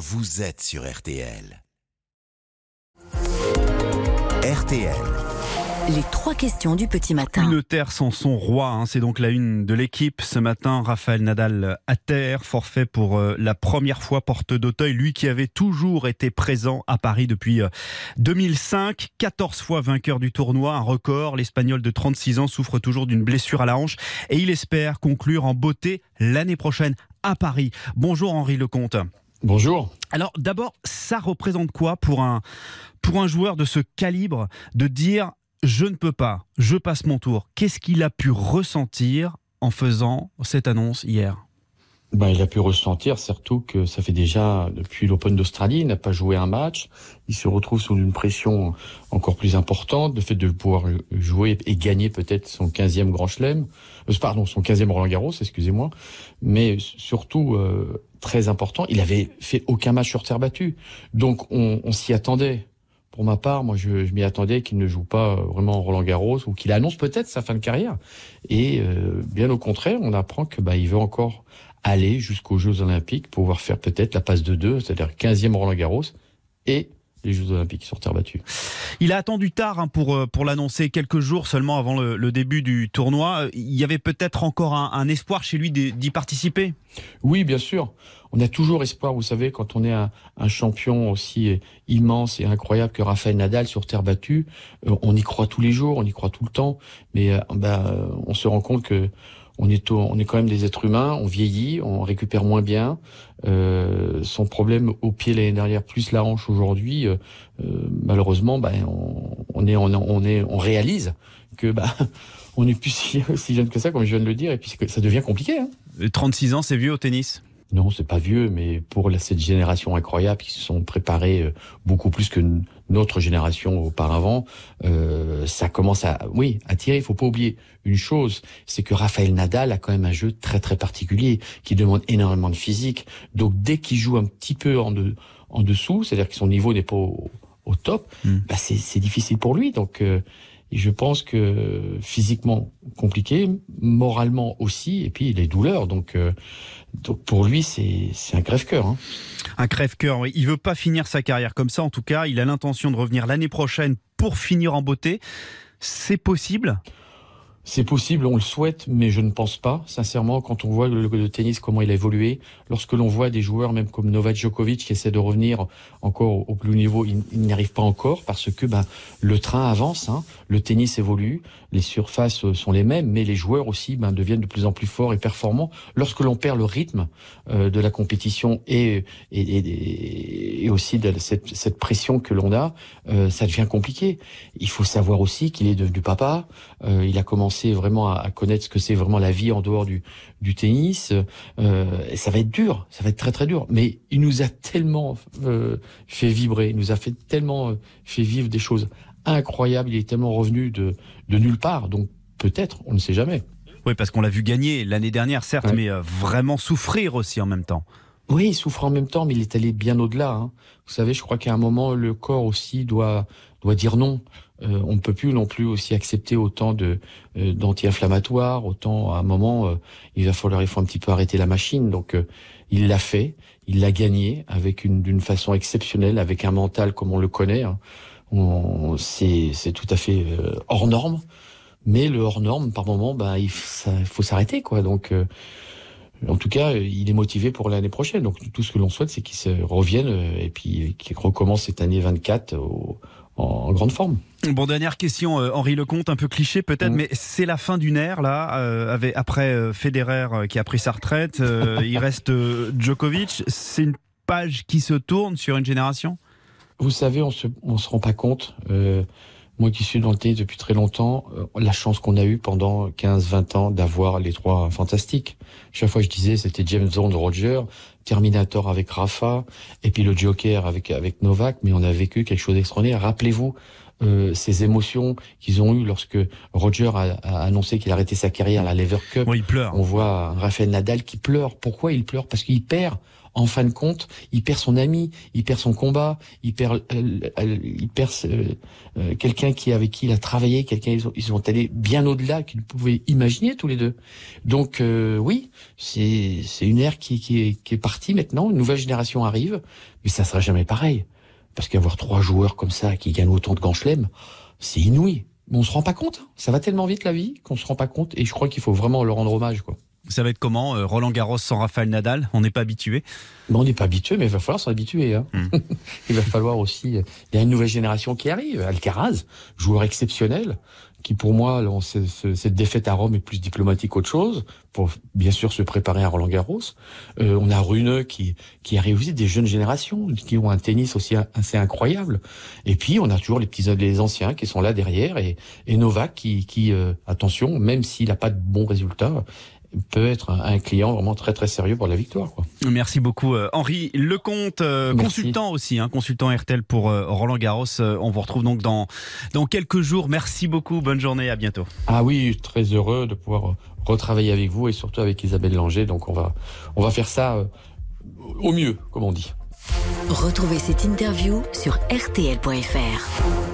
vous êtes sur RTL. RTL. Les trois questions du petit matin. Une terre sans son roi, hein, c'est donc la une de l'équipe. Ce matin, Raphaël Nadal à terre, forfait pour euh, la première fois porte d'Auteuil, lui qui avait toujours été présent à Paris depuis 2005, euh, 14 fois vainqueur du tournoi, un record. L'Espagnol de 36 ans souffre toujours d'une blessure à la hanche et il espère conclure en beauté l'année prochaine à Paris. Bonjour Henri Lecomte. Bonjour. Alors d'abord, ça représente quoi pour un, pour un joueur de ce calibre de dire je ne peux pas, je passe mon tour Qu'est-ce qu'il a pu ressentir en faisant cette annonce hier? Ben, il a pu ressentir surtout que ça fait déjà depuis l'Open d'Australie, il n'a pas joué un match, il se retrouve sous une pression encore plus importante, le fait de pouvoir jouer et gagner peut-être son 15e Grand Chelem, euh, pardon, son 15e Roland Garros, excusez-moi, mais surtout euh, très important, il avait fait aucun match sur terre battue. Donc on, on s'y attendait. Pour ma part, moi, je, je m'y attendais qu'il ne joue pas euh, vraiment Roland Garros ou qu'il annonce peut-être sa fin de carrière. Et euh, bien au contraire, on apprend que bah, il veut encore aller jusqu'aux Jeux Olympiques, pour pouvoir faire peut-être la passe de deux, c'est-à-dire 15e Roland Garros et les Jeux Olympiques sur terre battue. Il a attendu tard hein, pour, euh, pour l'annoncer, quelques jours seulement avant le, début du tournoi. Il y avait peut-être encore un, espoir chez lui d'y participer? Oui, bien sûr. On a toujours espoir, vous savez, quand on est un, champion aussi immense et incroyable que Raphaël Nadal sur terre battue, euh, on y croit tous les jours, on y croit tout le temps, mais euh, bah, on se rend compte que on est, on est quand même des êtres humains, on vieillit, on récupère moins bien. Euh, son problème au pied l'année dernière, plus la hanche aujourd'hui, euh, euh, malheureusement, ben, on, est, on, est, on réalise que bah, on est plus si, jeune que ça, comme je viens de le dire, et puis ça devient compliqué. Hein. 36 ans, c'est vieux au tennis? Non, c'est pas vieux, mais pour cette génération incroyable qui se sont préparés euh, beaucoup plus que notre génération auparavant, euh, ça commence à, oui, à tirer. Il faut pas oublier une chose, c'est que Raphaël Nadal a quand même un jeu très très particulier qui demande énormément de physique. Donc dès qu'il joue un petit peu en, en dessous, c'est-à-dire que son niveau n'est pas au, top, hmm. bah c'est difficile pour lui. Donc euh, et je pense que physiquement compliqué, moralement aussi, et puis les douleurs. Donc, euh, donc pour lui, c'est un crève-cœur. Hein. Un crève-cœur, oui. Il veut pas finir sa carrière comme ça. En tout cas, il a l'intention de revenir l'année prochaine pour finir en beauté. C'est possible? C'est possible, on le souhaite, mais je ne pense pas. Sincèrement, quand on voit le, tennis, comment il a évolué, lorsque l'on voit des joueurs, même comme Novak Djokovic, qui essaie de revenir encore au plus haut niveau, il, n'y arrive pas encore parce que ben, le train avance, hein. le tennis évolue, les surfaces sont les mêmes, mais les joueurs aussi ben, deviennent de plus en plus forts et performants. Lorsque l'on perd le rythme euh, de la compétition et, et, et aussi de cette, cette, pression que l'on a, euh, ça devient compliqué. Il faut savoir aussi qu'il est devenu papa, euh, il a commencé vraiment à, connaître ce que c'est vraiment la vie en dehors du, du tennis. Euh, ça va être dur, ça va être très très dur. Mais il nous a tellement euh, fait vibrer, il nous a fait tellement euh, fait vivre des choses incroyables. Il est tellement revenu de, de nulle part. Donc peut-être, on ne sait jamais. Oui, parce qu'on l'a vu gagner l'année dernière, certes, mais vraiment souffrir aussi en même temps. Oui, il souffre en même temps, mais il est allé bien au-delà. Hein. Vous savez, je crois qu'à un moment, le corps aussi doit doit dire non. Euh, on ne peut plus non plus aussi accepter autant de euh, d'anti-inflammatoires, autant à un moment euh, il va falloir il faut un petit peu arrêter la machine. Donc il l'a fait, il l'a gagné avec une d'une façon exceptionnelle, avec un mental comme on le connaît. Hein. C'est c'est tout à fait hors norme, mais le hors norme par moment, bah il, faut s'arrêter quoi. Donc en tout cas, il est motivé pour l'année prochaine. Donc tout ce que l'on souhaite, c'est qu'il se revienne et puis qu'il recommence cette année 24 au, en grande forme. Bon, dernière question, euh, Henri Lecomte, un peu cliché peut-être, mm. mais c'est la fin d'une ère là, euh, avec, après euh, Federer qui a pris sa retraite, il reste Djokovic. C'est une page qui se tourne sur une génération? Vous savez, on se, on se rend pas compte. Moi qui suis dans le tennis depuis très longtemps, la chance qu'on a eue pendant 15-20 ans d'avoir les trois fantastiques. Chaque fois je disais c'était James Bond, Roger, Terminator avec Rafa, et puis le Joker avec avec Novak, mais on a vécu quelque chose d'extraordinaire. Rappelez-vous euh, ces émotions qu'ils ont eues lorsque Roger a, annoncé qu'il arrêtait sa carrière à la Lever Cup. il pleure. On voit Rafael Nadal qui pleure. Pourquoi il pleure? Parce qu'il perd en fin de compte, il perd son ami, il perd son combat, il perd, il perd quelqu'un qui avec qui il a travaillé, quelqu'un ils, ils sont allés bien au-delà qu'ils pouvaient imaginer tous les deux. Donc oui, c'est c'est une ère qui, qui, est, qui est partie maintenant, une nouvelle génération arrive, mais ça sera jamais pareil. Parce qu'avoir trois joueurs comme ça qui gagnent autant de chelems, c'est inouï. Mais on se rend pas compte. Hein. Ça va tellement vite la vie qu'on se rend pas compte. Et je crois qu'il faut vraiment leur rendre hommage, quoi. Ça va être comment euh, Roland Garros sans Rafael Nadal On n'est pas habitué On n'est pas habitué, mais il va falloir s'en habituer. Hein. Hmm. il va falloir aussi. Euh, il y a une nouvelle génération qui arrive. Alcaraz, joueur exceptionnel, qui pour moi, cette défaite à Rome est plus diplomatique qu'autre chose, pour bien sûr se préparer à Roland Garros. Euh, on a Rune qui, qui arrive aussi des jeunes générations, qui ont un tennis aussi assez incroyable. Et puis on a toujours les petits les anciens qui sont là derrière, et, et Novak qui, qui attention, même s'il n'a pas de bons résultats, peut être un client vraiment très très sérieux pour la victoire. Quoi. Merci beaucoup euh, Henri Lecomte, euh, consultant aussi, hein, consultant RTL pour euh, Roland Garros. on vous retrouve donc dans, dans quelques jours. Merci beaucoup, bonne journée, à bientôt. Ah oui, très heureux de pouvoir retravailler avec vous et surtout avec Isabelle Langer. Donc on va, on va faire ça au mieux, comme on dit. Retrouvez cette interview sur rtl.fr.